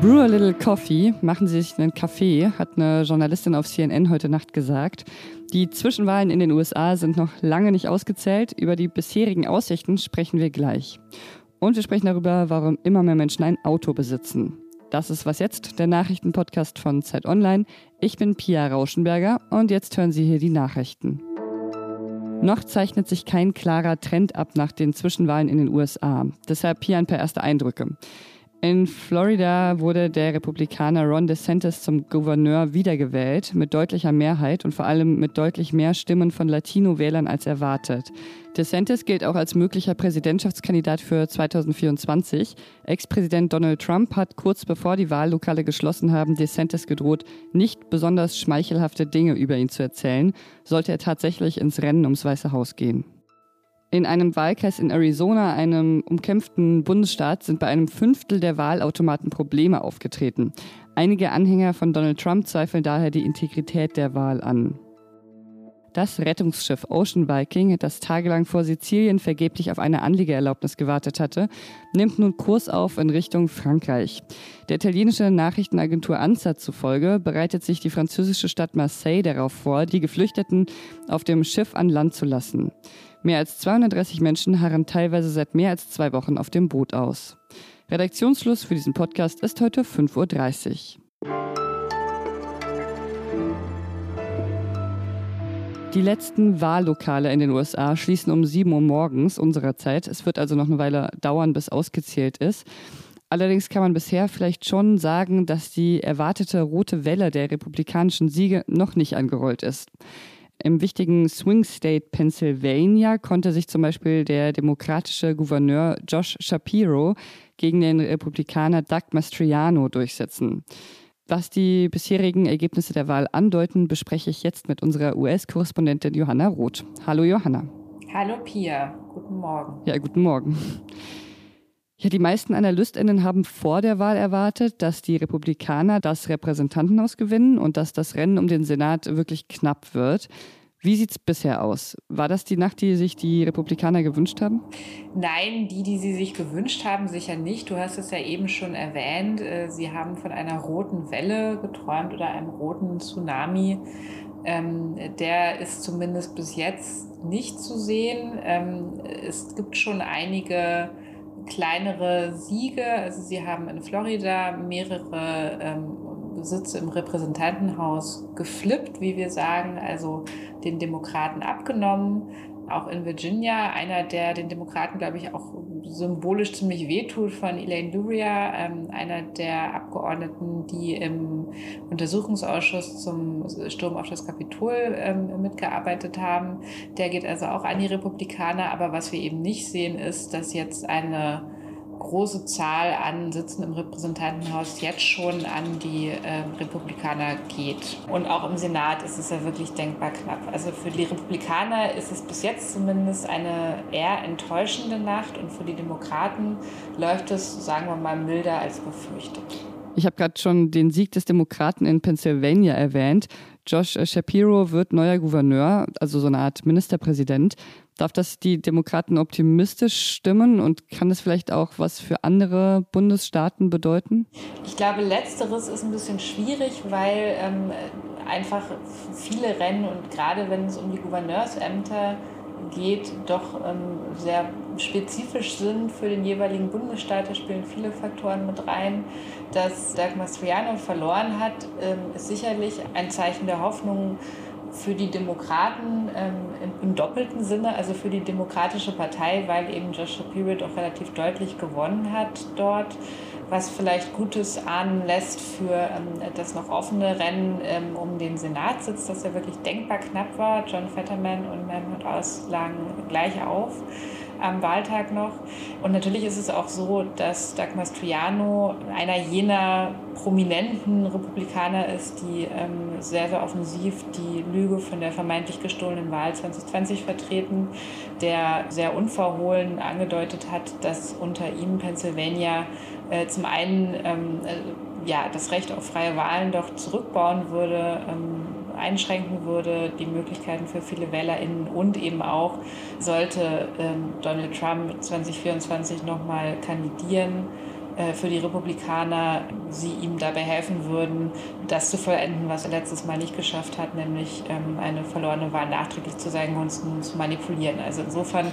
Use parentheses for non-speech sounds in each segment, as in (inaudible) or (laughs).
Brew a little coffee, machen Sie sich einen Kaffee, hat eine Journalistin auf CNN heute Nacht gesagt. Die Zwischenwahlen in den USA sind noch lange nicht ausgezählt. Über die bisherigen Aussichten sprechen wir gleich. Und wir sprechen darüber, warum immer mehr Menschen ein Auto besitzen. Das ist was jetzt, der Nachrichtenpodcast von Zeit Online. Ich bin Pia Rauschenberger und jetzt hören Sie hier die Nachrichten. Noch zeichnet sich kein klarer Trend ab nach den Zwischenwahlen in den USA. Deshalb hier ein paar erste Eindrücke. In Florida wurde der Republikaner Ron DeSantis zum Gouverneur wiedergewählt, mit deutlicher Mehrheit und vor allem mit deutlich mehr Stimmen von Latino-Wählern als erwartet. DeSantis gilt auch als möglicher Präsidentschaftskandidat für 2024. Ex-Präsident Donald Trump hat kurz bevor die Wahllokale geschlossen haben, DeSantis gedroht, nicht besonders schmeichelhafte Dinge über ihn zu erzählen, sollte er tatsächlich ins Rennen ums Weiße Haus gehen. In einem Wahlkreis in Arizona, einem umkämpften Bundesstaat, sind bei einem Fünftel der Wahlautomaten Probleme aufgetreten. Einige Anhänger von Donald Trump zweifeln daher die Integrität der Wahl an. Das Rettungsschiff Ocean Viking, das tagelang vor Sizilien vergeblich auf eine Anliegererlaubnis gewartet hatte, nimmt nun Kurs auf in Richtung Frankreich. Der italienische Nachrichtenagentur ANSA zufolge bereitet sich die französische Stadt Marseille darauf vor, die Geflüchteten auf dem Schiff an Land zu lassen. Mehr als 230 Menschen harren teilweise seit mehr als zwei Wochen auf dem Boot aus. Redaktionsschluss für diesen Podcast ist heute 5.30 Uhr. Die letzten Wahllokale in den USA schließen um 7 Uhr morgens unserer Zeit. Es wird also noch eine Weile dauern, bis ausgezählt ist. Allerdings kann man bisher vielleicht schon sagen, dass die erwartete rote Welle der republikanischen Siege noch nicht angerollt ist. Im wichtigen Swing State Pennsylvania konnte sich zum Beispiel der demokratische Gouverneur Josh Shapiro gegen den Republikaner Doug Mastriano durchsetzen. Was die bisherigen Ergebnisse der Wahl andeuten, bespreche ich jetzt mit unserer US-Korrespondentin Johanna Roth. Hallo Johanna. Hallo Pia, guten Morgen. Ja, guten Morgen. Ja, die meisten AnalystInnen haben vor der Wahl erwartet, dass die Republikaner das Repräsentantenhaus gewinnen und dass das Rennen um den Senat wirklich knapp wird. Wie sieht es bisher aus? War das die Nacht, die sich die Republikaner gewünscht haben? Nein, die, die sie sich gewünscht haben, sicher nicht. Du hast es ja eben schon erwähnt. Äh, sie haben von einer roten Welle geträumt oder einem roten Tsunami. Ähm, der ist zumindest bis jetzt nicht zu sehen. Ähm, es gibt schon einige kleinere Siege. Also sie haben in Florida mehrere ähm, Sitze im Repräsentantenhaus geflippt, wie wir sagen, also den Demokraten abgenommen auch in Virginia, einer, der den Demokraten, glaube ich, auch symbolisch ziemlich wehtut, von Elaine Luria, ähm, einer der Abgeordneten, die im Untersuchungsausschuss zum Sturm auf das Kapitol ähm, mitgearbeitet haben. Der geht also auch an die Republikaner. Aber was wir eben nicht sehen, ist, dass jetzt eine große Zahl an Sitzen im Repräsentantenhaus jetzt schon an die äh, Republikaner geht. Und auch im Senat ist es ja wirklich denkbar knapp. Also für die Republikaner ist es bis jetzt zumindest eine eher enttäuschende Nacht und für die Demokraten läuft es, sagen wir mal, milder als befürchtet. Ich habe gerade schon den Sieg des Demokraten in Pennsylvania erwähnt. Josh Shapiro wird neuer Gouverneur, also so eine Art Ministerpräsident. Darf das die Demokraten optimistisch stimmen und kann das vielleicht auch was für andere Bundesstaaten bedeuten? Ich glaube, letzteres ist ein bisschen schwierig, weil ähm, einfach viele Rennen und gerade wenn es um die Gouverneursämter geht, doch ähm, sehr spezifisch sind für den jeweiligen Bundesstaat. Da spielen viele Faktoren mit rein. Dass Doug Mastriano verloren hat, ähm, ist sicherlich ein Zeichen der Hoffnung für die Demokraten ähm, im, doppelten Sinne, also für die Demokratische Partei, weil eben Josh Shapiro doch relativ deutlich gewonnen hat dort, was vielleicht Gutes ahnen lässt für ähm, das noch offene Rennen ähm, um den Senatssitz, das ja wirklich denkbar knapp war. John Fetterman und Mahmoud Aus lagen gleich auf am Wahltag noch. Und natürlich ist es auch so, dass Doug Mastriano einer jener prominenten Republikaner ist, die ähm, sehr, sehr offensiv die Lüge von der vermeintlich gestohlenen Wahl 2020 vertreten, der sehr unverhohlen angedeutet hat, dass unter ihm Pennsylvania äh, zum einen ähm, äh, ja, das Recht auf freie Wahlen doch zurückbauen würde. Ähm, einschränken würde, die Möglichkeiten für viele WählerInnen und eben auch, sollte ähm, Donald Trump 2024 nochmal kandidieren, äh, für die Republikaner sie ihm dabei helfen würden, das zu vollenden, was er letztes Mal nicht geschafft hat, nämlich ähm, eine verlorene Wahl nachträglich zu seinen Gunsten zu manipulieren. Also insofern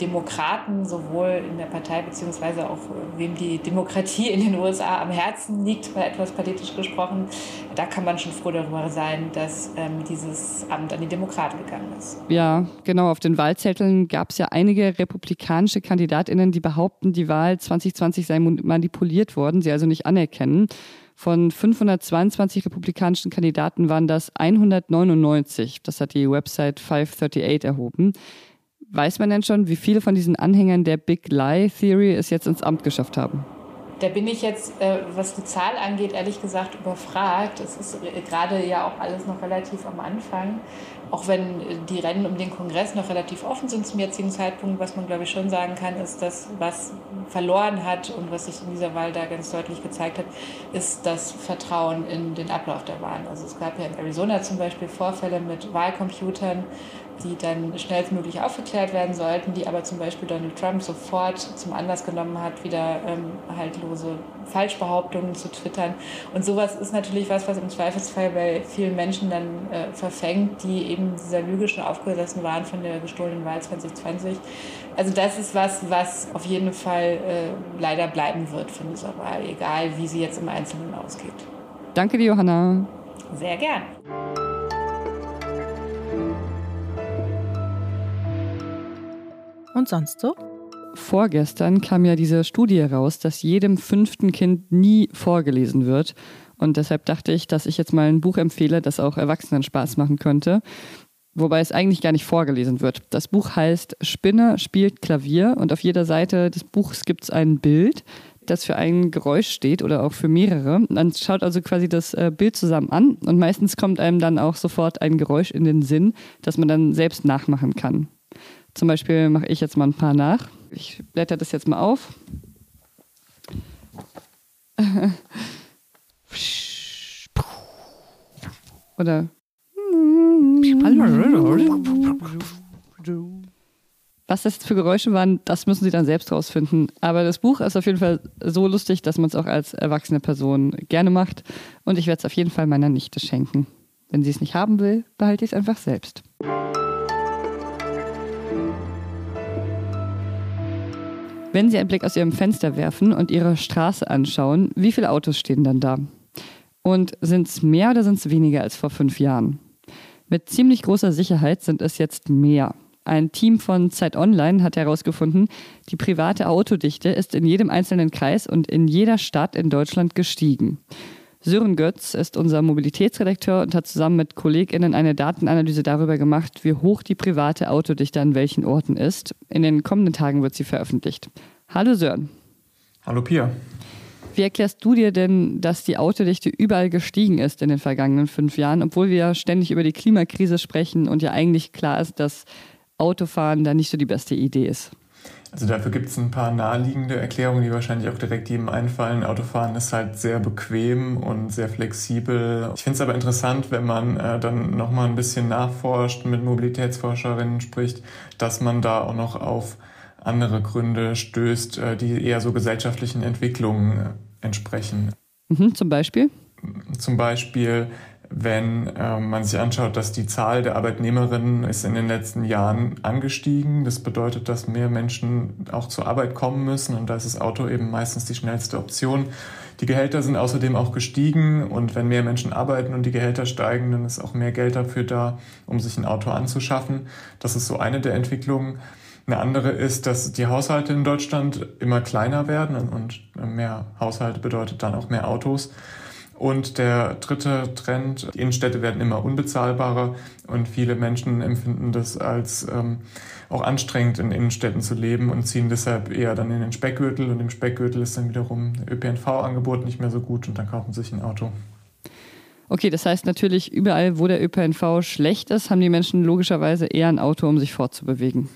Demokraten sowohl in der Partei beziehungsweise auch wem die Demokratie in den USA am Herzen liegt, mal etwas pathetisch gesprochen, da kann man schon froh darüber sein, dass ähm, dieses Amt an die Demokraten gegangen ist. Ja, genau. Auf den Wahlzetteln gab es ja einige republikanische Kandidatinnen, die behaupten, die Wahl 2020 sei manipuliert worden, sie also nicht anerkennen. Von 522 republikanischen Kandidaten waren das 199. Das hat die Website 538 erhoben. Weiß man denn schon, wie viele von diesen Anhängern der Big Lie Theory es jetzt ins Amt geschafft haben? Da bin ich jetzt, äh, was die Zahl angeht, ehrlich gesagt überfragt. Es ist gerade ja auch alles noch relativ am Anfang. Auch wenn die Rennen um den Kongress noch relativ offen sind zum jetzigen Zeitpunkt, was man glaube ich schon sagen kann, ist, dass was verloren hat und was sich in dieser Wahl da ganz deutlich gezeigt hat, ist das Vertrauen in den Ablauf der Wahlen. Also es gab ja in Arizona zum Beispiel Vorfälle mit Wahlcomputern, die dann schnellstmöglich aufgeklärt werden sollten, die aber zum Beispiel Donald Trump sofort zum Anlass genommen hat, wieder ähm, haltlose Falschbehauptungen zu twittern. Und sowas ist natürlich was, was im Zweifelsfall bei vielen Menschen dann äh, verfängt, die eben dieser Lüge schon aufgesessen waren von der gestohlenen Wahl 2020. Also das ist was, was auf jeden Fall äh, leider bleiben wird von dieser Wahl, egal wie sie jetzt im Einzelnen ausgeht. Danke dir, Johanna. Sehr gern. Und sonst so? Vorgestern kam ja diese Studie raus, dass jedem fünften Kind nie vorgelesen wird. Und deshalb dachte ich, dass ich jetzt mal ein Buch empfehle, das auch Erwachsenen Spaß machen könnte. Wobei es eigentlich gar nicht vorgelesen wird. Das Buch heißt Spinne spielt Klavier und auf jeder Seite des Buchs gibt es ein Bild, das für ein Geräusch steht oder auch für mehrere. Man schaut also quasi das äh, Bild zusammen an und meistens kommt einem dann auch sofort ein Geräusch in den Sinn, das man dann selbst nachmachen kann. Zum Beispiel mache ich jetzt mal ein paar nach. Ich blätter das jetzt mal auf. (laughs) Oder. Was das für Geräusche waren, das müssen Sie dann selbst rausfinden. Aber das Buch ist auf jeden Fall so lustig, dass man es auch als erwachsene Person gerne macht. Und ich werde es auf jeden Fall meiner Nichte schenken. Wenn sie es nicht haben will, behalte ich es einfach selbst. Wenn Sie einen Blick aus Ihrem Fenster werfen und Ihre Straße anschauen, wie viele Autos stehen dann da? Und sind es mehr oder sind es weniger als vor fünf Jahren? Mit ziemlich großer Sicherheit sind es jetzt mehr. Ein Team von Zeit Online hat herausgefunden, die private Autodichte ist in jedem einzelnen Kreis und in jeder Stadt in Deutschland gestiegen. Sören Götz ist unser Mobilitätsredakteur und hat zusammen mit KollegInnen eine Datenanalyse darüber gemacht, wie hoch die private Autodichte an welchen Orten ist. In den kommenden Tagen wird sie veröffentlicht. Hallo Sören. Hallo Pia. Wie erklärst du dir denn, dass die Autodichte überall gestiegen ist in den vergangenen fünf Jahren, obwohl wir ja ständig über die Klimakrise sprechen und ja eigentlich klar ist, dass Autofahren da nicht so die beste Idee ist? Also dafür gibt es ein paar naheliegende Erklärungen, die wahrscheinlich auch direkt jedem einfallen. Autofahren ist halt sehr bequem und sehr flexibel. Ich finde es aber interessant, wenn man äh, dann nochmal ein bisschen nachforscht, mit Mobilitätsforscherinnen spricht, dass man da auch noch auf andere Gründe stößt, äh, die eher so gesellschaftlichen Entwicklungen äh, entsprechen. Mhm, zum Beispiel? Zum Beispiel wenn äh, man sich anschaut, dass die Zahl der Arbeitnehmerinnen ist in den letzten Jahren angestiegen. Das bedeutet, dass mehr Menschen auch zur Arbeit kommen müssen und da ist das Auto eben meistens die schnellste Option. Die Gehälter sind außerdem auch gestiegen und wenn mehr Menschen arbeiten und die Gehälter steigen, dann ist auch mehr Geld dafür da, um sich ein Auto anzuschaffen. Das ist so eine der Entwicklungen. Eine andere ist, dass die Haushalte in Deutschland immer kleiner werden und mehr Haushalte bedeutet dann auch mehr Autos. Und der dritte Trend, die Innenstädte werden immer unbezahlbarer und viele Menschen empfinden das als ähm, auch anstrengend, in Innenstädten zu leben und ziehen deshalb eher dann in den Speckgürtel und im Speckgürtel ist dann wiederum ÖPNV-Angebot nicht mehr so gut und dann kaufen sie sich ein Auto. Okay, das heißt natürlich, überall, wo der ÖPNV schlecht ist, haben die Menschen logischerweise eher ein Auto, um sich fortzubewegen.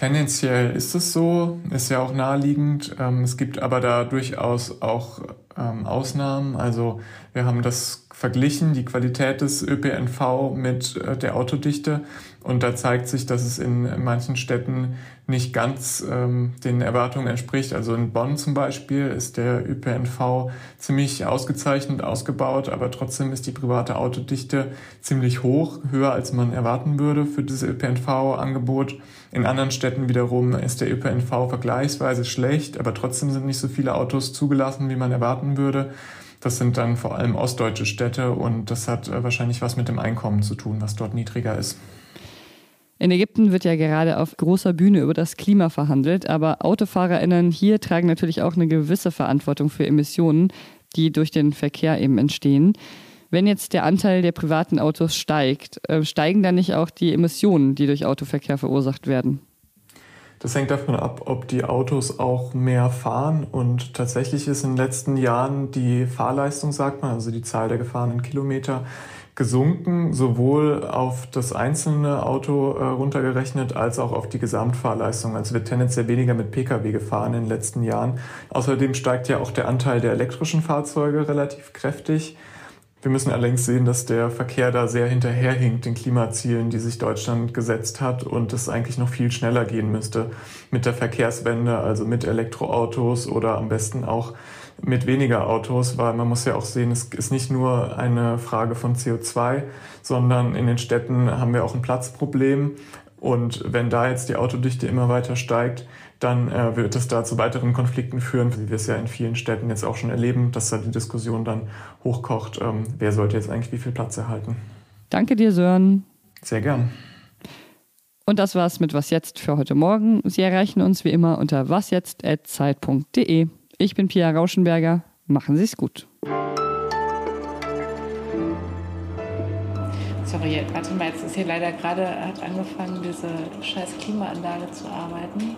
Tendenziell ist es so, ist ja auch naheliegend. Ähm, es gibt aber da durchaus auch ähm, Ausnahmen. Also wir haben das verglichen, die Qualität des ÖPNV mit äh, der Autodichte. Und da zeigt sich, dass es in manchen Städten nicht ganz ähm, den Erwartungen entspricht. Also in Bonn zum Beispiel ist der ÖPNV ziemlich ausgezeichnet ausgebaut, aber trotzdem ist die private Autodichte ziemlich hoch, höher als man erwarten würde für dieses ÖPNV-Angebot. In anderen Städten wiederum ist der ÖPNV vergleichsweise schlecht, aber trotzdem sind nicht so viele Autos zugelassen, wie man erwarten würde. Das sind dann vor allem ostdeutsche Städte und das hat äh, wahrscheinlich was mit dem Einkommen zu tun, was dort niedriger ist. In Ägypten wird ja gerade auf großer Bühne über das Klima verhandelt, aber AutofahrerInnen hier tragen natürlich auch eine gewisse Verantwortung für Emissionen, die durch den Verkehr eben entstehen. Wenn jetzt der Anteil der privaten Autos steigt, äh, steigen dann nicht auch die Emissionen, die durch Autoverkehr verursacht werden? Das hängt davon ab, ob die Autos auch mehr fahren. Und tatsächlich ist in den letzten Jahren die Fahrleistung, sagt man, also die Zahl der gefahrenen Kilometer, gesunken, sowohl auf das einzelne Auto äh, runtergerechnet als auch auf die Gesamtfahrleistung. Also wird tendenziell weniger mit Pkw gefahren in den letzten Jahren. Außerdem steigt ja auch der Anteil der elektrischen Fahrzeuge relativ kräftig. Wir müssen allerdings sehen, dass der Verkehr da sehr hinterherhinkt den Klimazielen, die sich Deutschland gesetzt hat und es eigentlich noch viel schneller gehen müsste mit der Verkehrswende, also mit Elektroautos oder am besten auch mit weniger Autos, weil man muss ja auch sehen, es ist nicht nur eine Frage von CO2, sondern in den Städten haben wir auch ein Platzproblem. Und wenn da jetzt die Autodichte immer weiter steigt, dann äh, wird es da zu weiteren Konflikten führen, wie wir es ja in vielen Städten jetzt auch schon erleben, dass da die Diskussion dann hochkocht, ähm, wer sollte jetzt eigentlich wie viel Platz erhalten. Danke dir, Sören. Sehr gern. Und das war's mit Was Jetzt für heute Morgen. Sie erreichen uns wie immer unter wasjetzt.zeit.de. Ich bin Pia Rauschenberger. Machen Sie es gut. Sorry, warte mal, jetzt ist hier leider gerade, hat angefangen, diese scheiß Klimaanlage zu arbeiten.